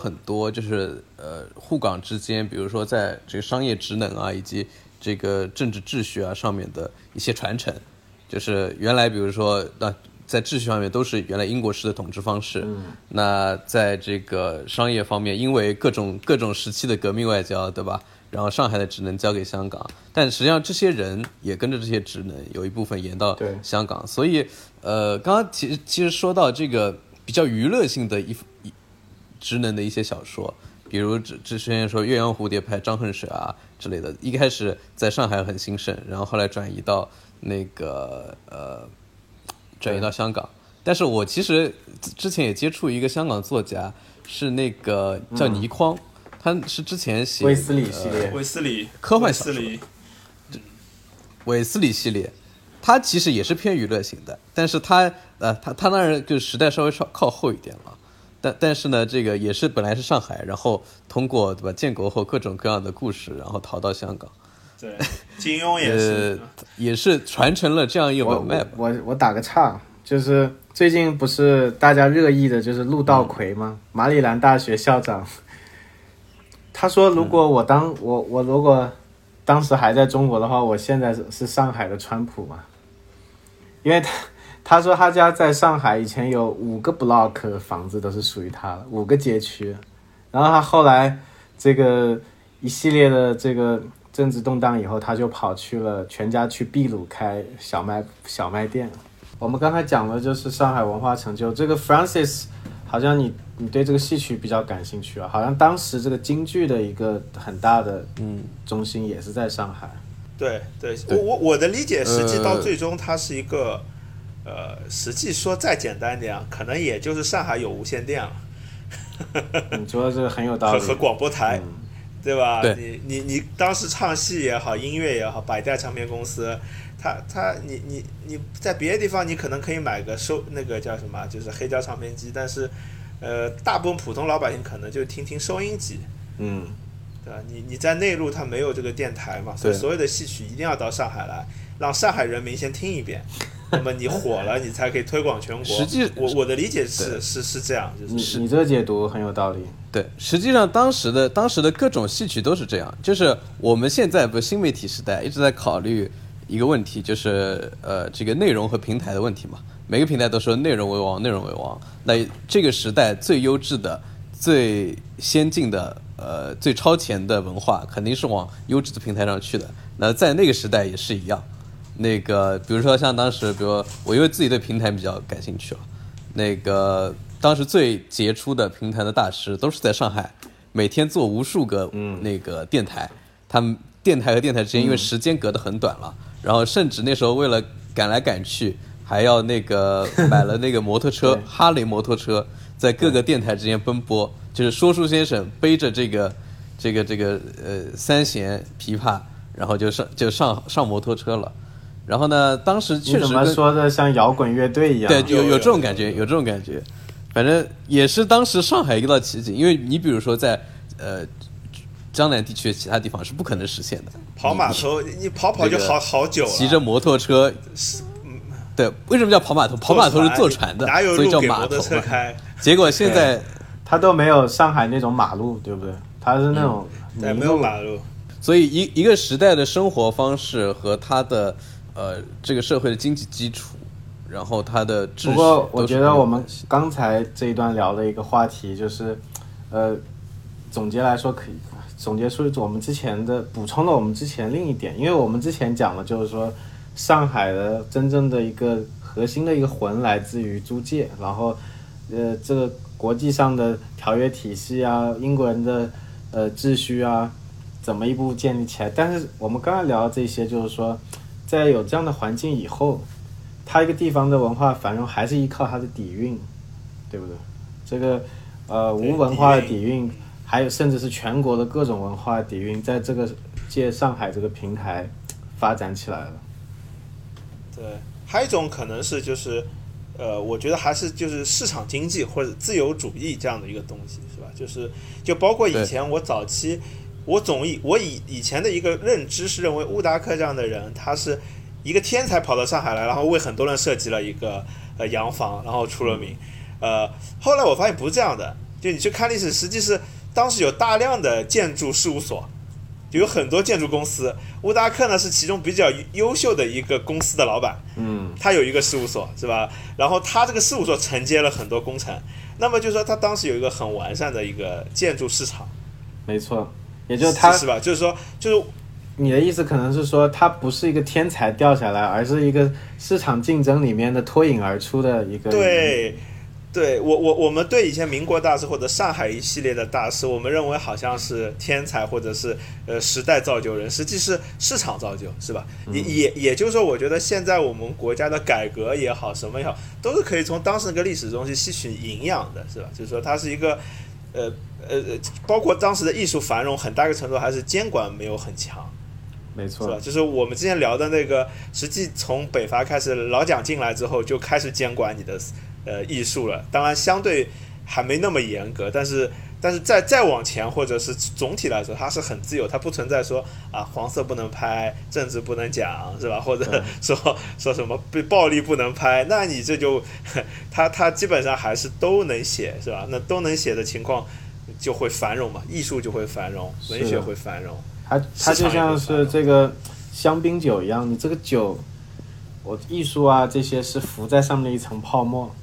很多就是呃沪港之间，比如说在这个商业职能啊，以及这个政治秩序啊上面的一些传承，就是原来比如说那在秩序上面都是原来英国式的统治方式，那在这个商业方面，因为各种各种时期的革命外交，对吧？然后上海的职能交给香港，但实际上这些人也跟着这些职能有一部分延到对。香港，所以呃，刚刚其实其实说到这个比较娱乐性的一一职能的一些小说，比如之之前说岳阳蝴蝶派张恨水啊之类的，一开始在上海很兴盛，然后后来转移到那个呃转移到香港。但是我其实之之前也接触一个香港作家，是那个叫倪匡，他是之前写威斯里系列，威斯里科幻小说韦斯里系列，他其实也是偏娱乐型的，但是他呃，他他当然就时代稍微稍靠后一点了，但但是呢，这个也是本来是上海，然后通过对吧建国后各种各样的故事，然后逃到香港，对，金庸也 呃是，，也是传承了这样一个我。我我打个岔，就是最近不是大家热议的就是陆道葵吗？马里兰大学校长，他说如果我当我我如果当时还在中国的话，我现在是是上海的川普嘛，因为他他说他家在上海以前有五个 block 房子都是属于他的，五个街区，然后他后来这个一系列的这个政治动荡以后，他就跑去了全家去秘鲁开小卖小卖店。我们刚才讲的就是上海文化成就，这个 Francis 好像你你对这个戏曲比较感兴趣啊，好像当时这个京剧的一个很大的嗯中心也是在上海。对对，对我我我的理解，实际到呃最终它是一个，呃，实际说再简单一点啊，可能也就是上海有无线电了。你说的这个很有道理。和和广播台，嗯对吧？对你你你当时唱戏也好，音乐也好，百代唱片公司，他他你你你在别的地方你可能可以买个收那个叫什么，就是黑胶唱片机，但是呃，大部分普通老百姓可能就听听收音机。嗯，对吧？你你在内陆，它没有这个电台嘛，所以所有的戏曲一定要到上海来，让上海人民先听一遍，那么你火了，你才可以推广全国。实际我我的理解是是是这样，就是你你这个解读很有道理。对，实际上当时的当时的各种戏曲都是这样，就是我们现在不是新媒体时代，一直在考虑一个问题，就是呃这个内容和平台的问题嘛。每个平台都说内容为王，内容为王。那这个时代最优质的、最先进的、呃最超前的文化，肯定是往优质的平台上去的。那在那个时代也是一样。那个比如说像当时，比如我因为自己对平台比较感兴趣了，那个当时最杰出的平台的大师都是在上海，每天做无数个那个电台，他们电台和电台之间因为时间隔得很短了，然后甚至那时候为了赶来赶去，还要那个买了那个摩托车 哈雷摩托车，在各个电台之间奔波，就是说书先生背着这个这个这个呃三弦琵琶，然后就上就上上摩托车了。然后呢，当时你怎么确实说的像摇滚乐队一样？对，有有有这种感觉，有这种感觉。反正也是当时上海一道奇景，因为你比如说在呃江南地区的其他地方是不可能实现的。跑码头，你跑跑就这个好好久了，骑着摩托车，对，为什么叫跑码头？跑码头是坐船的，哪有所以路给摩托叫码头嘛。车开？结果现在，它都没有上海那种马路，对不对？它是那种没有。马路。所以一一个时代的生活方式和它的呃这个社会的经济基础，然后它的秩序不过我觉得我们刚才这一段聊的一个话题就是，呃，总结来说可以总结出我们之前的补充了我们之前另一点，因为我们之前讲了就是说上海的真正的一个核心的一个魂来自于租界，然后呃这个国际上的条约体系啊，英国人的呃秩序啊，怎么一步步建立起来？但是我们刚才聊的这些，就是说在有这样的环境以后。它一个地方的文化繁荣还是依靠它的底蕴，对不对？这个呃无文化的底底蕴，还有甚至是全国的各种文化底蕴，在这个借上海这个平台发展起来了。对，还有一种可能是就是，呃，我觉得还是就是市场经济或者自由主义这样的一个东西，是吧？就是就包括以前我早期，我总以我以以前的一个认知是认为乌达克这样的人，他是一个天才跑到上海来，然后为很多人设计了一个呃洋房，然后出了名。呃，后来我发现不是这样的，就你去看历史，实际是当时有大量的建筑事务所，就有很多建筑公司。乌达克呢是其中比较优秀的一个公司的老板，嗯，他有一个事务所是吧？然后他这个事务所承接了很多工程，那么就是说他当时有一个很完善的一个建筑市场，没错，也就是他是吧？就是说，就是你的意思可能是说，他不是一个天才掉下来，而是一个市场竞争里面的脱颖而出的一个。对，对我我我们对以前民国大师或者上海一系列的大师，我们认为好像是天才或者是呃时代造就人，实际是市场造就，是吧？也也也就是说，我觉得现在我们国家的改革也好，什么也好，都是可以从当时那个历史中去吸取营养的，是吧？就是说，它是一个呃呃，呃包括当时的艺术繁荣，很大一个程度还是监管没有很强。没是吧？错，就是我们之前聊的那个，实际从北伐开始，老蒋进来之后就开始监管你的呃艺术了。当然，相对还没那么严格，但是但是再再往前，或者是总体来说，它是很自由，它不存在说啊黄色不能拍，政治不能讲，是吧？或者对说说什么被暴力不能拍，那你这就它它基本上还是都能写，是吧？那都能写的情况就会繁荣嘛，艺术就会繁荣，文学会繁荣。它它就像是这个香槟酒一样，你这个酒，我艺术啊这些是浮在上面的一层泡沫，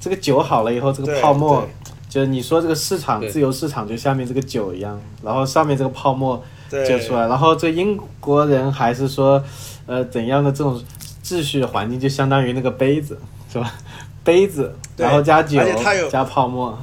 这个酒好了以后，这个泡沫对就是你说这个市场自由市场就下面这个酒一样，然后上面这个泡沫就出来，然后这英国人还是说，呃怎样的这种秩序环境就相当于那个杯子是吧？杯子，然后加酒加泡沫，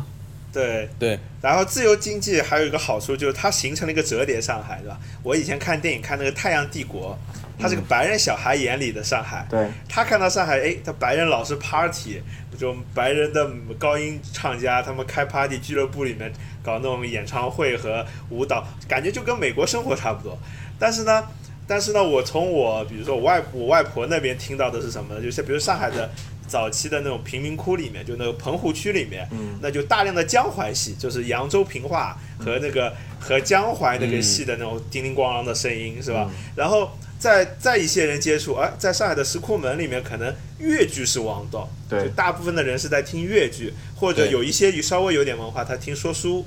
对，对，然后自由经济还有一个好处就是它形成了一个折叠上海，对吧？我以前看电影看那个《太阳帝国》，它是个白人小孩眼里的上海，对他看到上海，哎，他白人老是 party，这种白人的高音唱家，他们开 party 俱乐部里面搞那种演唱会和舞蹈，感觉就跟美国生活差不多。但是呢，但是呢，我从我比如说我外我外婆那边听到的是什么呢？就是比如上海的早期的那种贫民窟里面，就那个棚户区里面，嗯那就大量的江淮戏，就是扬州评话和那个和江淮那个戏的那种叮铃咣啷的声音，是吧？然后再再一些人接触，哎，在上海的石库门里面，可能粤剧是王道，对就大部分的人是在听粤剧，或者有一些稍微有点文化，他听说书。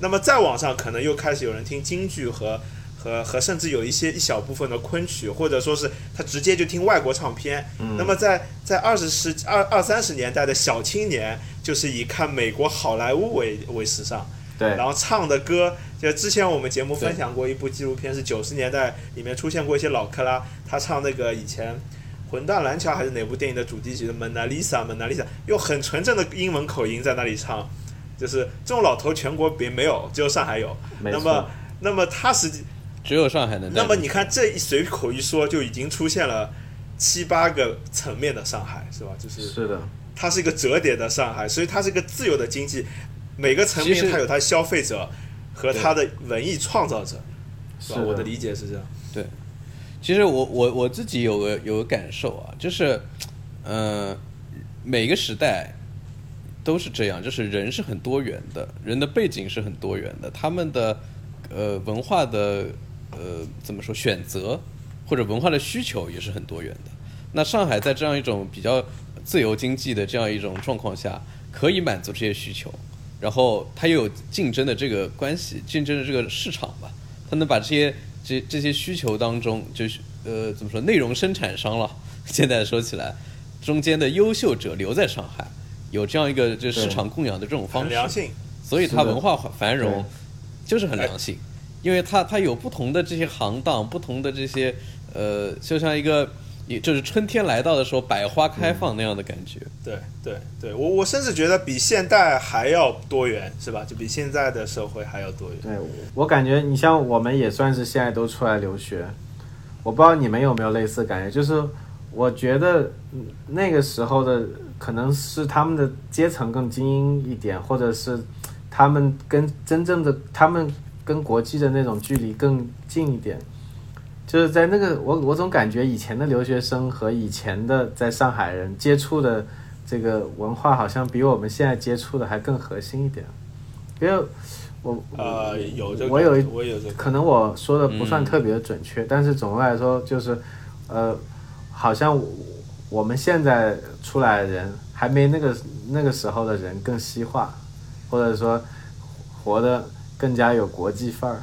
那么再往上，可能又开始有人听京剧和和和甚至有一些一小部分的昆曲，或者说是他直接就听外国唱片。那么在在二十世二二三十年代的小青年，就是以看美国好莱坞为为时尚。对然后唱的歌，就之前我们节目分享过一部纪录片，是九十年代里面出现过一些老克拉，他唱那个以前《魂断蓝桥》还是哪部电影的主题曲的《蒙娜丽莎》，蒙娜丽莎用很纯正的英文口音在那里唱，就是这种老头全国别没有，只有上海有。那么，那么他实际，只有上海能那么你看这一随口一说，就已经出现了七八个层面的上海，是吧？就是是的，它是一个折叠的上海，所以它是一个自由的经济，每个层面它有它的消费者和它的文艺创造者，是吧？我的理解是这样。对其实我我我自己有个有个感受啊，就是，呃，每个时代都是这样，就是人是很多元的，人的背景是很多元的，他们的呃文化的呃怎么说选择或者文化的需求也是很多元的。那上海在这样一种比较自由经济的这样一种状况下，可以满足这些需求，然后它又有竞争的这个关系，竞争的这个市场吧，它能把这些这这些需求当中，就是呃怎么说，内容生产商了，现在说起来，中间的优秀者留在上海，有这样一个就市场供养的这种方式，良性，所以它文化繁荣就是很良性，因为它它有不同的这些行当，不同的这些呃，就像一个也就是春天来到的时候，百花开放那样的感觉。对对对，我我甚至觉得比现代还要多元，是吧？就比现在的社会还要多元。对我感觉，你像我们也算是现在都出来留学，我不知道你们有没有类似感觉，就是我觉得嗯那个时候的可能是他们的阶层更精英一点，或者是他们跟真正的他们跟国际的那种距离更近一点。就是在那个我我总感觉以前的留学生和以前的在上海人接触的这个文化，好像比我们现在接触的还更核心一点。因为我呃，有这个，我有我有这个，可能我说的不算特别准确，但是总的来说就是，呃，好像我我们现在出来的人还没那个那个时候的人更西化，或者说活得更加有国际范儿。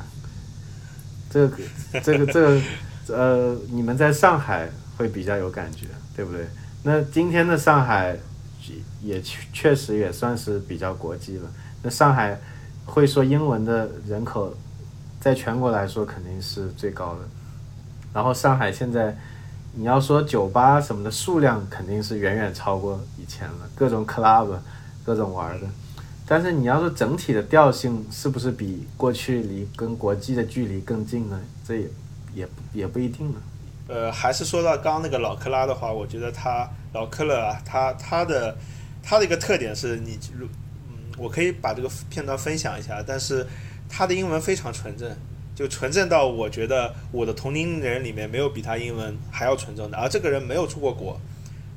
这个这个这个 呃，你们在上海会比较有感觉，对不对？那今天的上海也确确实也算是比较国际了。那上海会说英文的人口，在全国来说肯定是最高的。然后上海现在，你要说酒吧什么的数量，肯定是远远超过以前了，各种 club，各种玩的。但是你要说整体的调性是不是比过去离跟国际的距离更近呢？这也也也不一定呢。呃，还是说到刚刚那个老克拉的话，我觉得他老克勒啊，他他的他的一个特点是你，嗯，我可以把这个片段分享一下，但是他的英文非常纯正，就纯正到我觉得我的同龄人里面没有比他英文还要纯正的。而这个人没有出过国，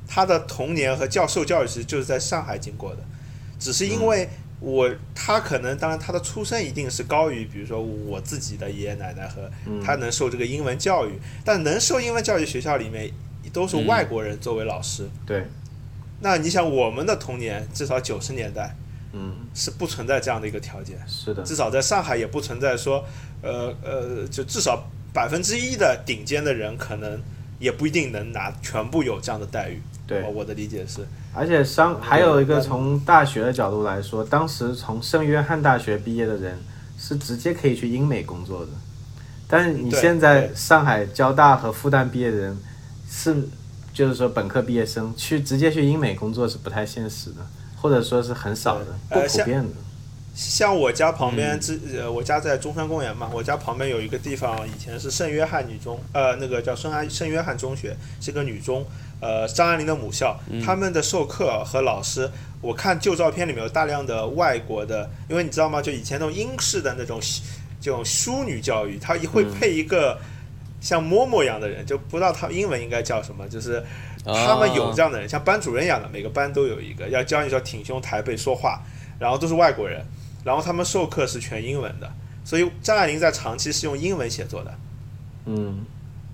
他的童年和教授教育其实就是在上海经过的，只是因为我他可能当然他的出身一定是高于，比如说我自己的爷爷奶奶和他能受这个英文教育，但能受英文教育学校里面都是外国人作为老师。对，那你想我们的童年，至少九十年代嗯，是不存在这样的一个条件，是的，至少在上海也不存在说，呃呃，就至少百分之一的顶尖的人可能也不一定能拿全部有这样的待遇。对我。的理解是，而且商还有一个从大学的角度来说，当时从圣约翰大学毕业的人是直接可以去英美工作的，但是你现在上海交大和复旦毕业的人是，就是说本科毕业生去直接去英美工作是不太现实的，或者说是很少的，不普遍的。像我家旁嗯边之呃，我家在中山公园嘛，我家旁边有一个地方，以前是圣约翰女中，呃，那个叫圣安圣约翰中学，是个女中，呃，张爱玲的母校，他们的授课和老师，我看旧照片里面有大量的外国的，因为你知道吗？就以前那种英式的那种这种淑女教育，它会配一个像嬷嬷一样的人，就不知道他英文应该叫什么，就是他们有这样的人，像班主任一样的，每个班都有一个，要教你说挺胸抬背说话，然后都是外国人，然后他们授课是全英文的，所以张爱玲在长期是用英文写作的。嗯，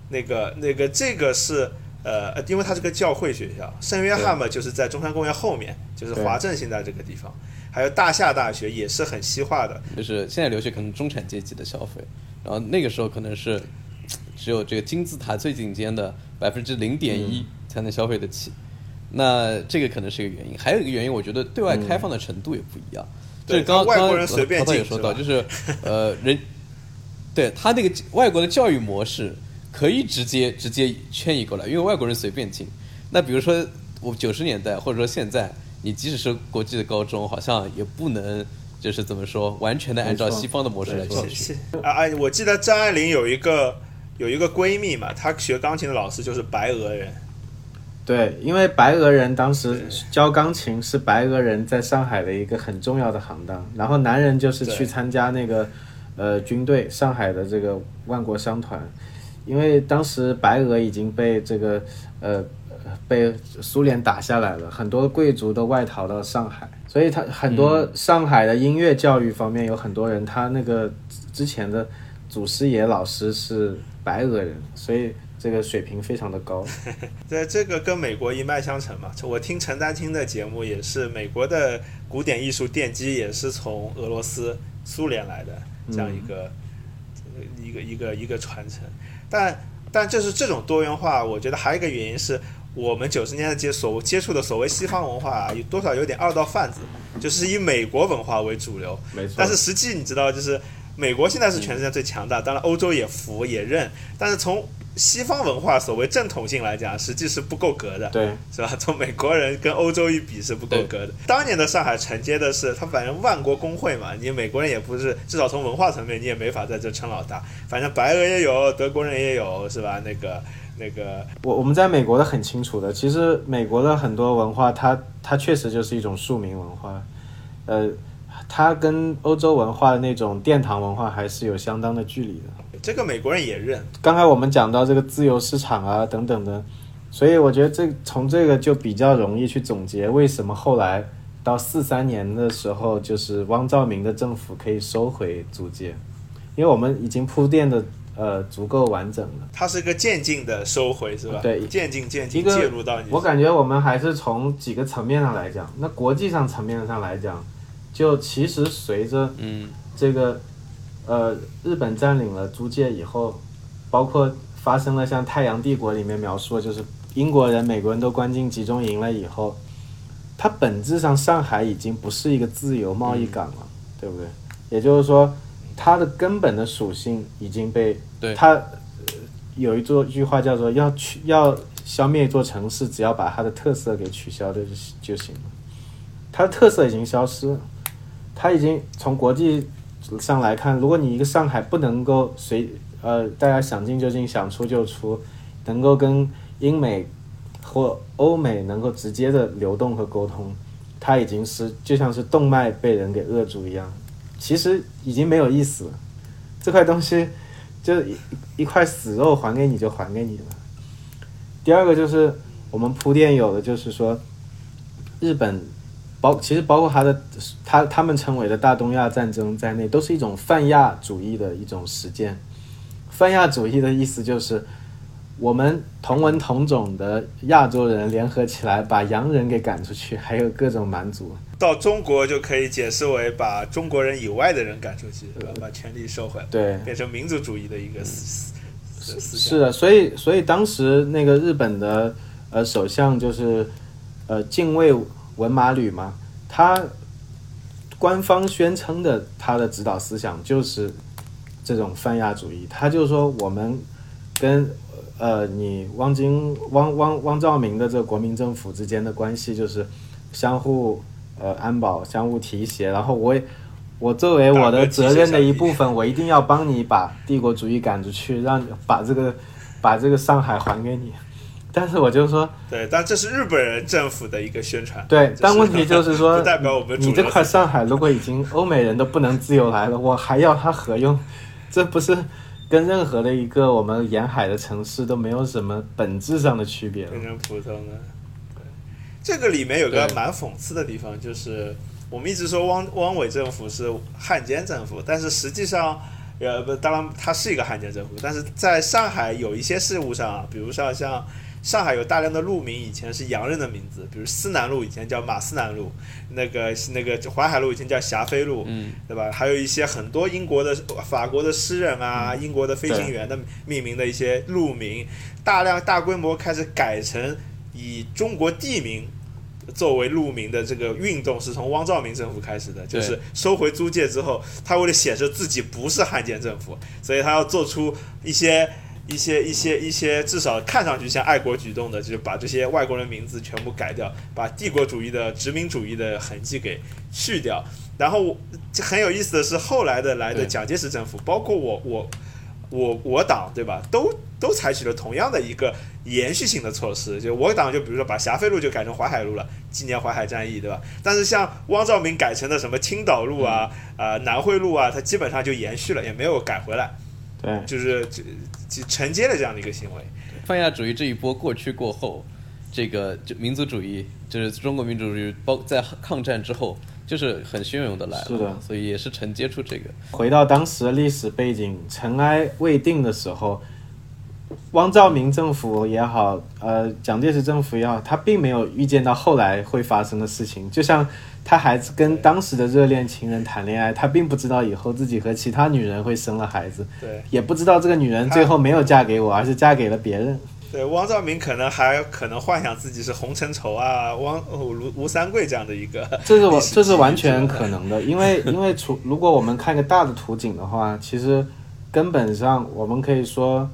那个那个这个是呃，因为它是个教会学校，圣约翰嘛就是在中山公园后面，就是华政现在这个地方，还有大夏大学也是很西化的，就是现在留学可能中产阶级的消费，然后那个时候可能是只有这个金字塔最顶尖的百分之零点一才能消费得起。那这个可能是一个原因，还有一个原因，我觉得对外开放的程度也不一样。对就是刚刚外刚国人随便涛涛也说到，就是呃人，对他那个外国的教育模式可以直接直接迁移过来，因为外国人随便进。那比如说我九十年代或者说现在，你即使是国际的高中，好像也不能就是怎么说，完全的按照西方的模式来教学。是啊啊！我记得张爱玲有一个有一个闺蜜嘛，她学钢琴的老师就是白俄人，对，因为白俄人当时教钢琴是白俄人在上海的一个很重要的行当，然后男人就是去参加那个呃军队，上海的这个万国商团，因为当时白俄已经被这个呃被苏联打下来了，很多贵族都外逃到上海，所以他很多上海的音乐教育方面有很多人，他那个之前的祖师爷老师是白俄人，所以这个水平非常的高。对，这个跟美国一脉相承嘛。我听陈丹青的节目也是，美国的古典艺术奠基也是从俄罗斯、苏联来的这样一个、呃一个一个一个传承。但但就是这种多元化，我觉得还有一个原因是我们九十年代接所接触的所谓西方文化啊，有多少有点二道贩子，就是以美国文化为主流。没错，但是实际你知道，就是美国现在是全世界最强大，当然欧洲也服也认，但是从西方文化所谓正统性来讲，实际是不够格的，对。是吧？从美国人跟欧洲一比是不够格的。当年的上海承接的是，他反正万国公会嘛，你美国人也不是，至少从文化层面你也没法在这称老大。反正白俄也有，德国人也有，是吧？那个那个，我我们在美国的很清楚的，其实美国的很多文化它，它确实就是一种庶民文化，呃，它跟欧洲文化的那种殿堂文化还是有相当的距离的。这个美国人也认，刚才我们讲到这个自由市场啊等等的，所以我觉得这从这个就比较容易去总结为什么后来到四三年的时候，就是汪兆铭的政府可以收回租界，因为我们已经铺垫的呃足够完整了。它是一个渐进的收回，是吧？对渐进渐进一个介入到你。我感觉我们还是从几个层面上来讲，那国际上层面上来讲，就其实随着嗯这个呃日本占领了租界以后，包括发生了像《太阳帝国》里面描述，就是英国人、美国人都关进集中营了以后，它本质上上海已经不是一个自由贸易港了，对不对？也就是说，它的根本的属性已经被对它、呃有一座句话叫做要去要消灭一座城市，只要把它的特色给取消掉就就行了。它的特色已经消失了，它已经从国际上来看，如果你一个上海不能够随呃大家想进就进，想出就出，能够跟英美或欧美能够直接的流动和沟通，它已经是就像是动脉被人给扼住一样，其实已经没有意思了。这块东西就一一块死肉还给你就还给你了。第二个就是我们铺垫有的就是说，日本包其实包括他的他他们称为的大东亚战争在内，都是一种泛亚主义的一种实践。泛亚主义的意思就是，我们同文同种的亚洲人联合起来，把洋人给赶出去，还有各种蛮族。到中国就可以解释为把中国人以外的人赶出去，是吧？把权力收回来，对，变成民族主义的一个思思思想。是的，所以所以当时那个日本的呃首相就是呃近卫文马旅嘛，他官方宣称的他的指导思想就是这种泛亚主义，他就说我们跟呃你汪精汪汪汪兆铭的这个国民政府之间的关系就是相互呃安保、相互提携，然后我也。我作为我的责任的一部分，我一定要帮你把帝国主义赶出去，让把这个把这个上海还给你。但是我就说，对，但这是日本人政府的一个宣传。对，但问题就是说，不代表我们你这块上海如果已经欧美人都不能自由来了，我还要它何用？这不是跟任何的一个我们沿海的城市都没有什么本质上的区别了变。成普通的。对，这个里面有个蛮讽刺的地方，就是我们一直说汪汪伪政府是汉奸政府，但是实际上，呃，不，当然它是一个汉奸政府，但是在上海有一些事务上啊，比如说像。上海有大量的路名以前是洋人的名字，比如思南路以前叫马思南路，那个那个淮海路以前叫霞飞路，嗯，对吧？还有一些很多英国的、法国的诗人啊，英国的飞行员的命名的一些路名，大量大规模开始改成以中国地名作为路名的这个运动，是从汪兆铭政府开始的。就是收回租界之后，他为了显示自己不是汉奸政府，所以他要做出一些。一些一些一些，至少看上去像爱国举动的，就是把这些外国人名字全部改掉，把帝国主义的殖民主义的痕迹给去掉。然后很有意思的是，后来的来的蒋介石政府，包括我我我我党对吧，都都采取了同样的一个延续性的措施。就我党就比如说把霞飞路就改成淮海路了，纪念淮海战役对吧？但是像汪兆铭改成的什么青岛路啊、啊、南汇路啊，它基本上就延续了，也没有改回来，对，就是就就承接了这样的一个行为。泛亚主义这一波过去过后，这个就民族主义，就是中国民族主义，包在抗战之后，就是很汹涌的来了，是的所以也是承接出这个。回到当时的历史背景，尘埃未定的时候，汪兆铭政府也好，呃，蒋介石政府也好，他并没有预见到后来会发生的事情。就像他还是跟当时的热恋情人谈恋爱，他并不知道以后自己和其他女人会生了孩子，对也不知道这个女人最后没有嫁给我，而是嫁给了别人。对，汪兆铭可能还可能幻想自己是洪承畴啊、汪哦吴吴三桂这样的一个 这是我这是完全可能的，因为 因为除如果我们看个大的图景的话，其实根本上我们可以说，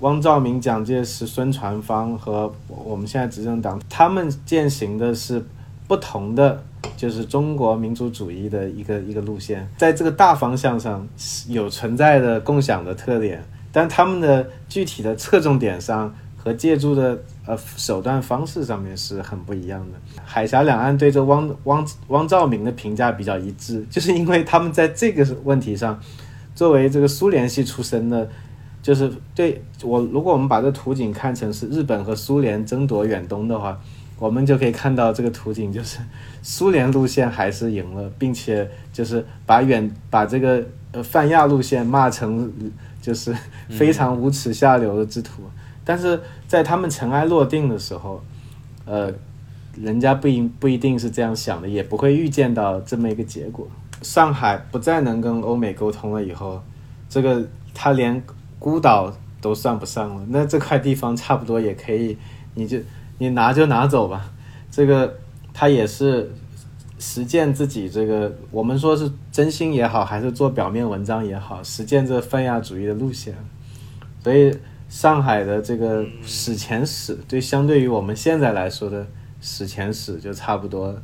汪兆铭、蒋介石、孙传芳和我们现在执政党，他们践行的是不同的，就是中国民族主义的一个一个路线，在这个大方向上有存在的共享的特点，但他们的具体的侧重点上和借助的呃手段方式上面是很不一样的。海峡两岸对这汪汪汪兆铭的评价比较一致，就是因为他们在这个问题上，作为这个苏联系出身的，就是对我，如果我们把这图景看成是日本和苏联争夺远东的话，我们就可以看到这个图景就是 苏联路线还是赢了，并且就是把远把这个呃泛亚路线骂成就是 非常无耻下流的之徒。但是在他们尘埃落定的时候，呃，人家不一不一定是这样想的，也不会预见到这么一个结果。上海不再能跟欧美沟通了以后，这个他连孤岛都算不上了，那这块地方差不多也可以，你就你拿就拿走吧。这个他也是实践自己这个，我们说是真心也好，还是做表面文章也好，实践这泛亚主义的路线。所以上海的这个史前史，对相对于我们现在来说的史前史，就差不多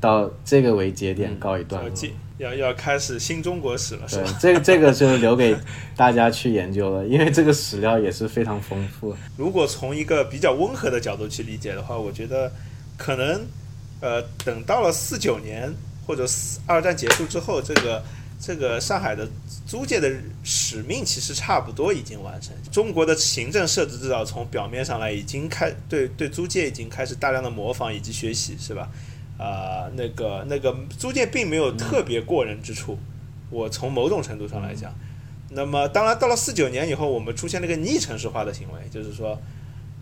到这个为节点告一段落。要要开始新中国史了，是吧？，这个这个就留给大家去研究了，因为这个史料也是非常丰富。如果从一个比较温和的角度去理解的话，我觉得可能呃，等到了四九年或者四二战结束之后，这个这个上海的租界的使命其实差不多已经完成。中国的行政设置至少从表面上来已经开对对租界已经开始大量的模仿以及学习，是吧？啊、那个那个租界并没有特别过人之处，我从某种程度上来讲。那么，当然到了四九年以后，我们出现了一个逆城市化的行为，就是说，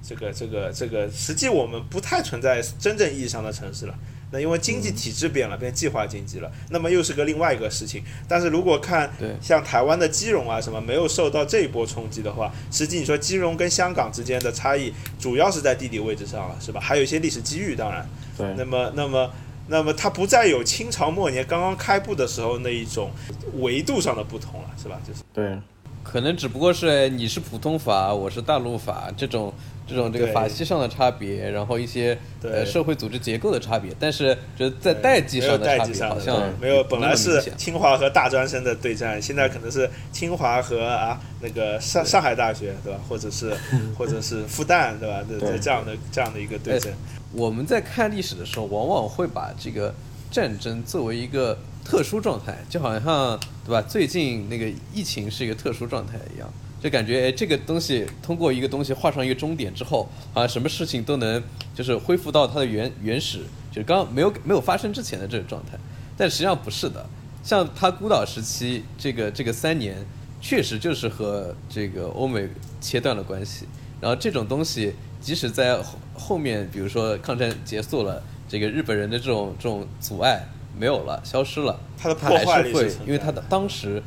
这个这个这个，实际我们不太存在真正意义上的城市了。那因为经济体制变了，变计划经济了，那么又是个另外一个事情。但是如果看像台湾的基融啊什么没有受到这一波冲击的话，实际你说基融跟香港之间的差异，主要是在地理位置上了，是吧？还有一些历史机遇，当然。对，那么，那么，那么它不再有清朝末年刚刚开埠的时候那一种维度上的不同了，是吧？就是对，可能只不过是你是普通法，我是大陆法这种这种这个法系上的差别，然后一些对。呃社会组织结构的差别，但是就是在代际上的差别好像没有，本来是清华和大专生的对战，现在可能是清华和啊那个上上海大学，对吧？或者是 或者是复旦，对吧？这对。这样的这样的一个对阵，我们在看历史的时候，往往会把这个战争作为一个特殊状态，就好像对吧？最近那个疫情是一个特殊状态一样，就感觉哎，这个东西通过一个东西画上一个终点之后，好像什么事情都能就是恢复到它的原原始，就是刚刚没有没有发生之前的这个状态。但实际上不是的，像他孤岛时期这个这个三年，确实就是和这个欧美切断了关系。然后这种东西，即使在后后面，比如说抗战结束了，这个日本人的这种这种阻碍没有了，消失了，它的它破坏还是会因为它的当时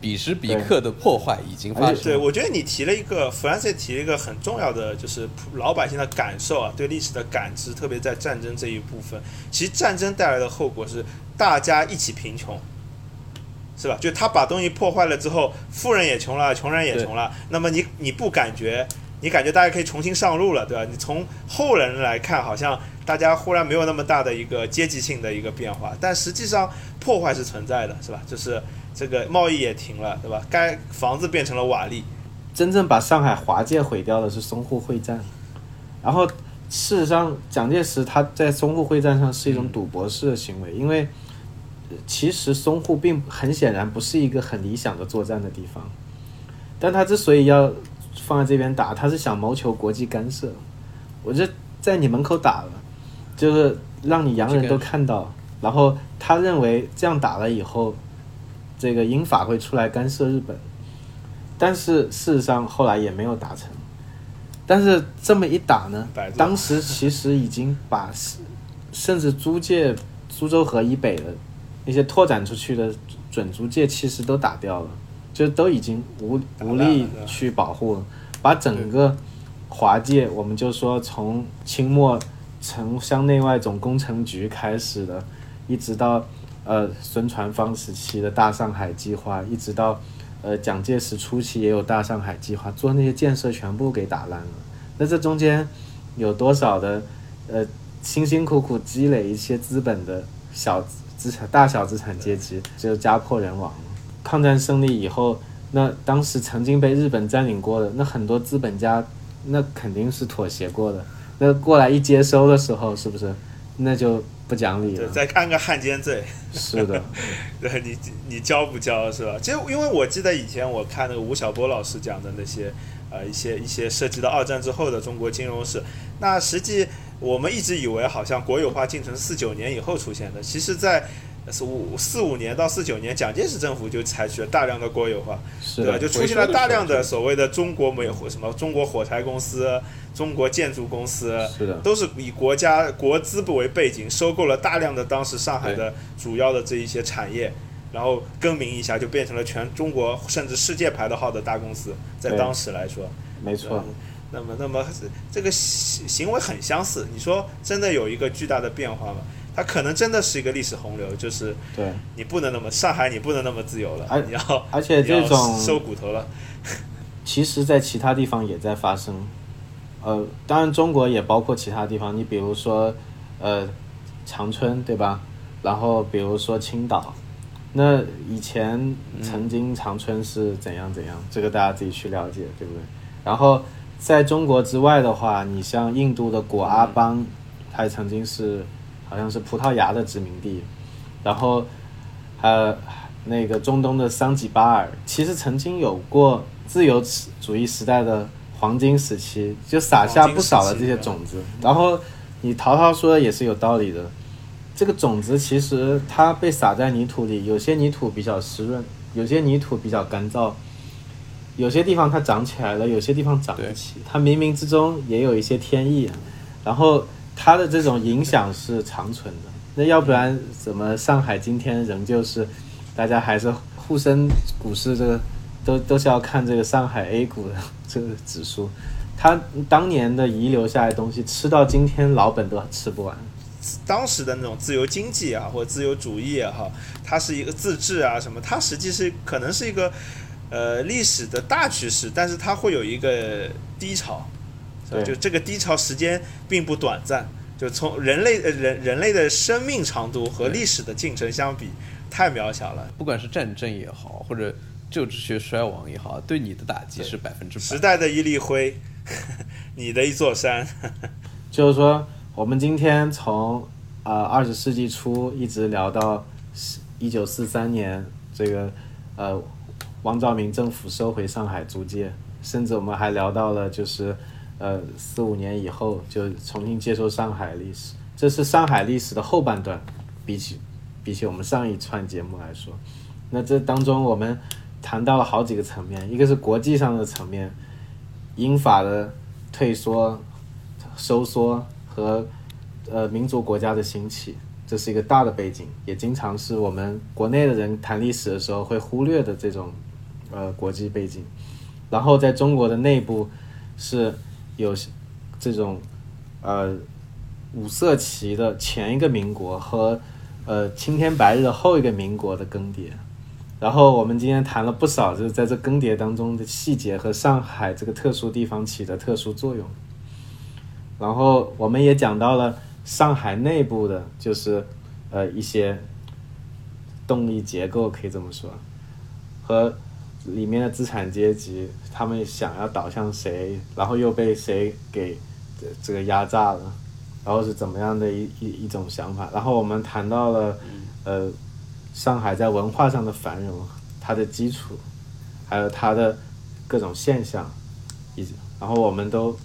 彼时彼刻的破坏已经发生。对，我觉得你提了一个弗兰西提了一个很重要的，就是普老百姓的感受啊，对历史的感知，特别在战争这一部分。其实战争带来的后果是大家一起贫穷，是吧？就他把东西破坏了之后，富人也穷了，穷人也穷了。那么你你不感觉？你感觉大家可以重新上路了，对吧？你从后人来看，好像大家忽然没有那么大的一个阶级性的一个变化，但实际上破坏是存在的，是吧？就是这个贸易也停了，对吧？该房子变成了瓦砾，真正把上海华界毁掉的是淞沪会战，然后事实上蒋介石他在淞沪会战上是一种赌博式的行为，因为呃其实淞沪并很显然不是一个很理想的作战的地方，但他之所以要放在这边打，他是想谋求国际干涉，我就在你门口打了，就是让你洋人都看到，然后他认为这样打了以后，这个英法会出来干涉日本。但是事实上后来也没有达成。但是这么一打呢当时其实已经把甚至租界、苏州河以北的那些拓展出去的准租界，其实都打掉了，就都已经无无力去保护了，把整个华界，我们就说从清末城乡内外总工程局开始的，一直到呃孙传芳时期的大上海计划，一直到呃蒋介石初期也有大上海计划，做那些建设全部给打烂了。那这中间有多少的呃辛辛苦苦积累一些资本的小资产、大小资产阶级，就家破人亡了。抗战胜利以后，那当时曾经被日本占领过的那很多资本家，那肯定是妥协过的。那过来一接收的时候，是不是那就不讲理？再看个汉奸罪，是的，对你你交不交是吧？其实因为我记得以前我看那个吴晓波老师讲的那些呃一些一些涉及到二战之后的中国金融史，那实际我们一直以为好像国有化进程四九年以后出现的，其实在四五四五年到四九年，蒋介石政府就采取了大量的国有化，对吧？就出现了大量的所谓的中国煤火什么中国火柴公司、中国建筑公司，是的，都是以国家国资为背景，收购了大量的当时上海的主要的这一些产业，然后更名一下，就变成了全中国甚至世界排的号的大公司，在当时来说，没错，嗯那么，那么这个行行为很相似。你说真的有一个巨大的变化吗？它可能真的是一个历史洪流，就是对，你不能那么上海，你不能那么自由了，而你要而且这种收骨头了。其实，在其他地方也在发生。呃，当然，中国也包括其他地方。你比如说，呃，长春，对吧？然后比如说青岛，那以前曾经长春是怎样怎样，这个大家自己去了解，对不对？然后在中国之外的话，你像印度的果阿邦，它曾经是好像是葡萄牙的殖民地，然后呃那个中东的桑吉巴尔，其实曾经有过自由主义时代的黄金时期，就撒下不少的这些种子。然后你陶陶说的也是有道理的，这个种子其实它被撒在泥土里，有些泥土比较湿润，有些泥土比较干燥，有些地方它长起来了，有些地方长不起，它冥冥之中也有一些天意，然后它的这种影响是长存的。那要不然怎么上海今天仍旧是大家还是沪深股市这个都都是要看这个上海 A 股的这个指数，它当年的遗留下来的东西吃到今天老本都吃不完。当时的那种自由经济啊，或者自由主义也好，它是一个自治啊什么，它实际是可能是一个呃历史的大趋势，但是它会有一个低潮，就这个低潮时间并不短暂，就从人类呃人人类的生命长度和历史的进程相比，太渺小了。不管是战争也好，或者旧秩序衰亡也好，对你的打击是百分之百时。代的一粒灰，你的一座山，就是说，我们今天从啊二十世纪初一直聊到一九四三年这个呃汪兆铭政府收回上海租界，甚至我们还聊到了就是呃四五年以后就重新接受上海历史，这是上海历史的后半段，比起比起我们上一串节目来说，那这当中我们谈到了好几个层面，一个是国际上的层面，英法的退缩、收缩和呃民族国家的兴起，这是一个大的背景，也经常是我们国内的人谈历史的时候会忽略的这种呃国际背景。然后在中国的内部是有这种呃五色旗的前一个民国和呃青天白日的后一个民国的更迭。然后我们今天谈了不少，就是在这更迭当中的细节和上海这个特殊地方起的特殊作用。然后我们也讲到了上海内部的，就是呃一些动力结构，可以这么说，和里面的资产阶级，他们想要导向谁，然后又被谁给这这个压榨了，然后是怎么样的一一一种想法。然后我们谈到了呃上海在文化上的繁荣，它的基础，还有它的各种现象，以及然后我们都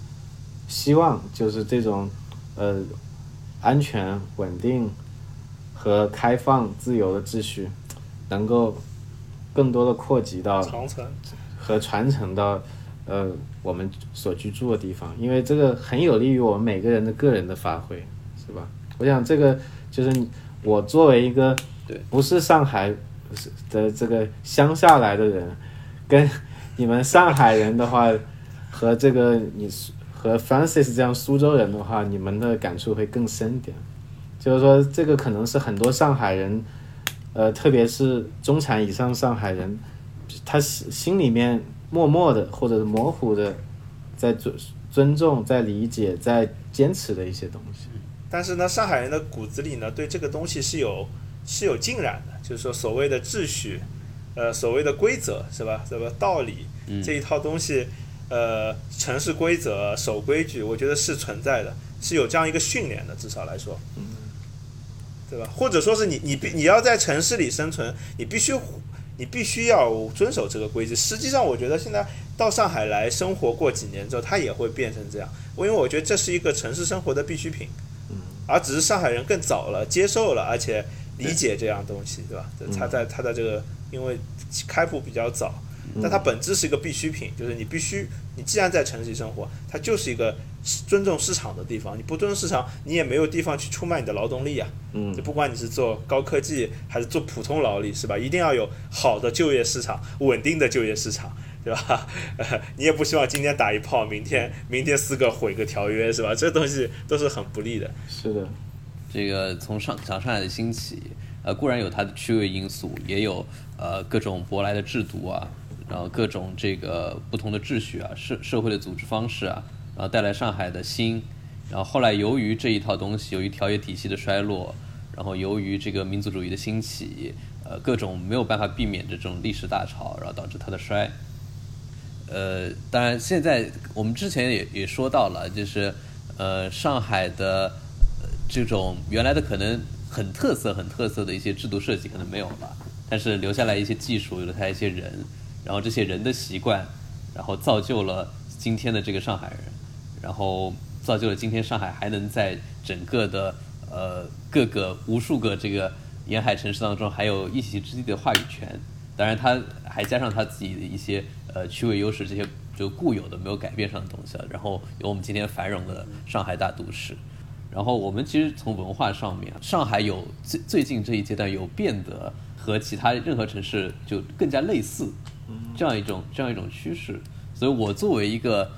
希望就是这种呃安全、稳定和开放、自由的秩序，能够更多的扩及到长城。和传承到呃我们所居住的地方，因为这个很有利于我们每个人的个人的发挥，是吧？我想这个就是你我作为一个对不是上海的这个乡下来的人，跟你们上海人的话，和这个你和 Francis 这样苏州人的话，你们的感触会更深点。就是说，这个可能是很多上海人，呃，特别是中产以上上海人，他心心里面默默的或者是模糊的，在尊尊重、在理解、在坚持的一些东西。但是呢，上海人的骨子里呢，对这个东西是有是有浸染的，就是说所谓的秩序，呃，所谓的规则是吧？什么道理、这一套东西，呃，城市规则、守规矩，我觉得是存在的，是有这样一个训练的，至少来说，对吧？或者说是你你必你要在城市里生存，你必须你必须要遵守这个规矩。实际上，我觉得现在到上海来生活过几年之后，它也会变成这样，因为我觉得这是一个城市生活的必需品。而只是上海人更早了接受了，而且理解这样东西，对吧？他在他在这个因为开埠比较早，但它本质是一个必需品，就是你必须，你既然在城市里生活，它就是一个尊重市场的地方。你不尊重市场，你也没有地方去出卖你的劳动力啊。嗯就不管你是做高科技还是做普通劳力，是吧？一定要有好的就业市场，稳定的就业市场，对吧？呃，你也不希望今天打一炮，明天明天四个毁个条约，是吧？这东西都是很不利的。是的，这个从上讲上海的兴起，呃，固然有它的区位因素，也有呃各种舶来的制度啊，然后各种这个不同的秩序啊，社社会的组织方式啊，然后带来上海的新，然后后来由于这一套东西，由于条约体系的衰落，然后由于这个民族主义的兴起，呃，各种没有办法避免的这种历史大潮，然后导致它的衰。呃，当然，现在我们之前也也说到了，就是呃，上海的这种原来的可能很特色、很特色的一些制度设计可能没有了，但是留下来一些技术，留下来一些人，然后这些人的习惯，然后造就了今天的这个上海人，然后造就了今天上海还能在整个的呃各个无数个这个沿海城市当中还有一席之地的话语权。当然，他还加上他自己的一些呃区位优势，这些就固有的没有改变上的东西了。然后有我们今天繁荣的上海大都市。然后我们其实从文化上面，上海有最最近这一阶段有变得和其他任何城市就更加类似，这样一种这样一种趋势。所以我作为一个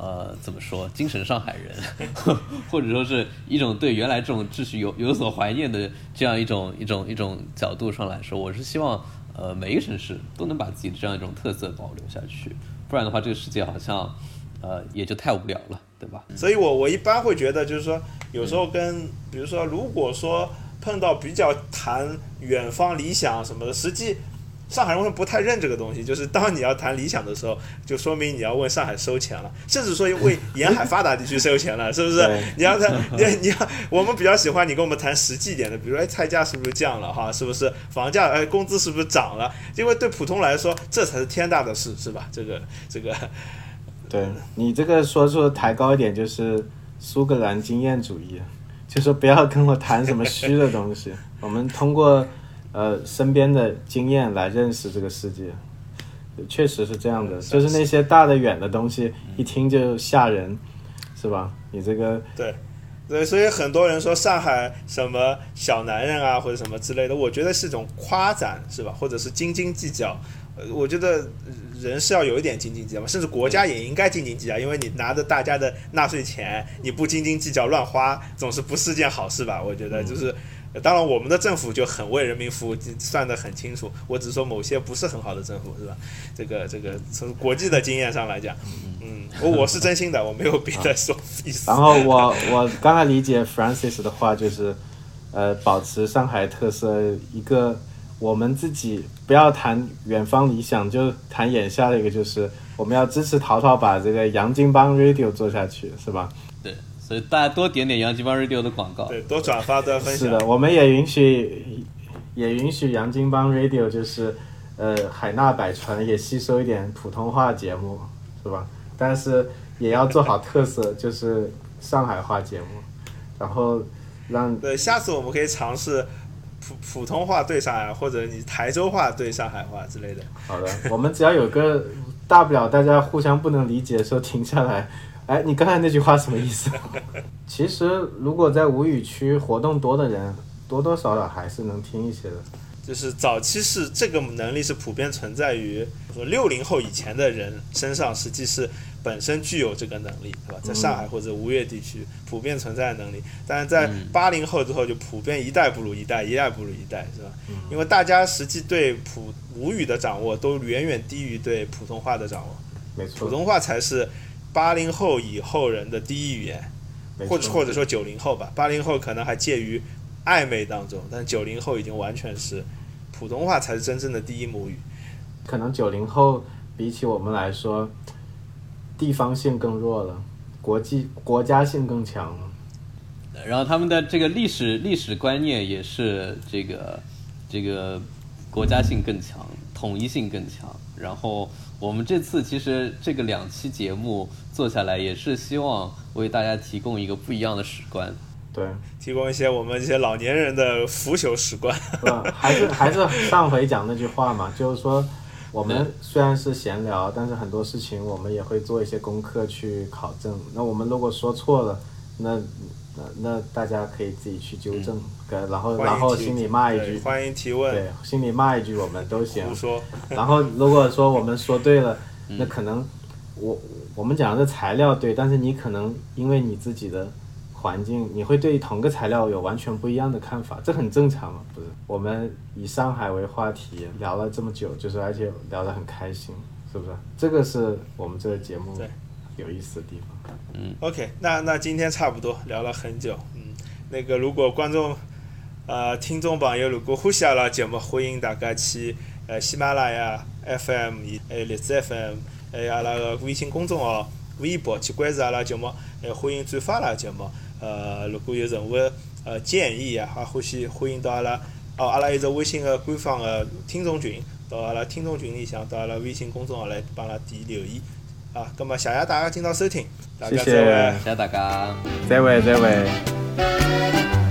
呃怎么说精神上海人，或者说是一种对原来这种秩序有有所怀念的这样一种一种一种角度上来说，我是希望呃每一个城市都能把自己的这样一种特色保留下去，不然的话这个世界好像呃也就太无聊了，对吧？所以我我一般会觉得，就是说，有时候跟，比如说，如果说碰到比较谈远方理想什么的，实际上海人会不太认这个东西。就是当你要谈理想的时候，就说明你要问上海收钱了，甚至说为沿海发达地区收钱了，是不是？你要谈，你 你要，我们比较喜欢你跟我们谈实际一点的，比如说，哎，菜价是不是降了哈？是不是房价，哎，工资是不是涨了？因为对普通来说，这才是天大的事，是吧？这个这个，对你这个说说抬高一点，就是苏格兰经验主义，就说不要跟我谈什么虚的东西，我们通过呃身边的经验来认识这个世界，确实是这样的，就是那些大的远的东西，一听就吓人，是吧？你这个对，对，所以很多人说上海什么小男人啊，或者什么之类的，我觉得是一种夸赞，是吧？或者是斤斤计较。呃，我觉得人是要有一点斤斤计较嘛，甚至国家也应该斤斤计较，因为你拿着大家的纳税钱，你不斤斤计较乱花，总是不是件好事吧？我觉得就是。当然，我们的政府就很为人民服务，算得很清楚。我只是说某些不是很好的政府，是吧？这个这个从国际的经验上来讲，嗯，我我是真心的，我没有别的说意思。然后我我刚才理解 Francis 的话就是，呃，保持上海特色，一个我们自己不要谈远方理想，就谈眼下的一个，就是我们要支持淘淘把这个洋泾浜 Radio 做下去，是吧？对，所以大家多点点杨金帮 Radio 的广告。对，多转发多分享。是的，我们也允许，也允许杨金帮 Radio 就是，呃，海纳百川，也吸收一点普通话节目，是吧？但是也要做好特色，就是上海话节目，然后让对，下次我们可以尝试普普通话对上海，或者你台州话对上海话之类的。好的，我们只要有个大不了大家互相不能理解的时候停下来。哎，你刚才那句话什么意思？其实如果在无语区活动多的人，多多少少还是能听一些的。就是早期是这个能力是普遍存在于说六零后以前的人身上，实际是本身具有这个能力，对吧？在上海或者吴越地区普遍存在的能力，但是在八零后之后就普遍一代不如一代，一代不如一代，是吧？因为大家实际对普吴语的掌握都远远低于对普通话的掌握，没错，普通话才是八零后以后人的第一语言。或者或者说九零后吧，八零后可能还介于暧昧当中，但九零后已经完全是普通话才是真正的第一母语。可能九零后比起我们来说，地方性更弱了，国际国家性更强了。然后他们的这个历史历史观念也是这个这个国家性更强，统一性更强。然后我们这次其实这个两期节目做下来，也是希望为大家提供一个不一样的史观。对，提供一些我们一些老年人的腐朽史观。还是 还是上回讲那句话嘛，就是说，我们虽然是闲聊，但是很多事情我们也会做一些功课去考证。那我们如果说错了，那那那大家可以自己去纠正，呃然后然后心里骂一句，对欢迎提问，对，心里骂一句我们都行胡。说，然后如果说我们说对了，那可能我我们讲的材料对，但是你可能因为你自己的环境，你会对同个材料有完全不一样的看法，这很正常嘛，不是？我们以上海为话题聊了这么久，就是而且聊得很开心，是不是？这个是我们这个节目对有意思的地方。嗯 OK，那那今天差不多聊了很久，嗯，那个如果观众呃听众朋友如果欢喜阿拉节目，欢迎大家去呃喜马拉雅 FM 还有荔枝 FM 还有阿拉个微信公众号、微博去关注阿拉节目，还欢迎转发阿拉节目。呃，如果有任何呃建议啊，还欢喜欢迎到阿拉哦，阿拉有只微信个官方个听众群，到阿拉听众群里向，到阿拉微信公众号来帮阿拉点留言啊。那么谢谢大家今朝收听，大家谢谢再会。谢谢大家。再会，再会。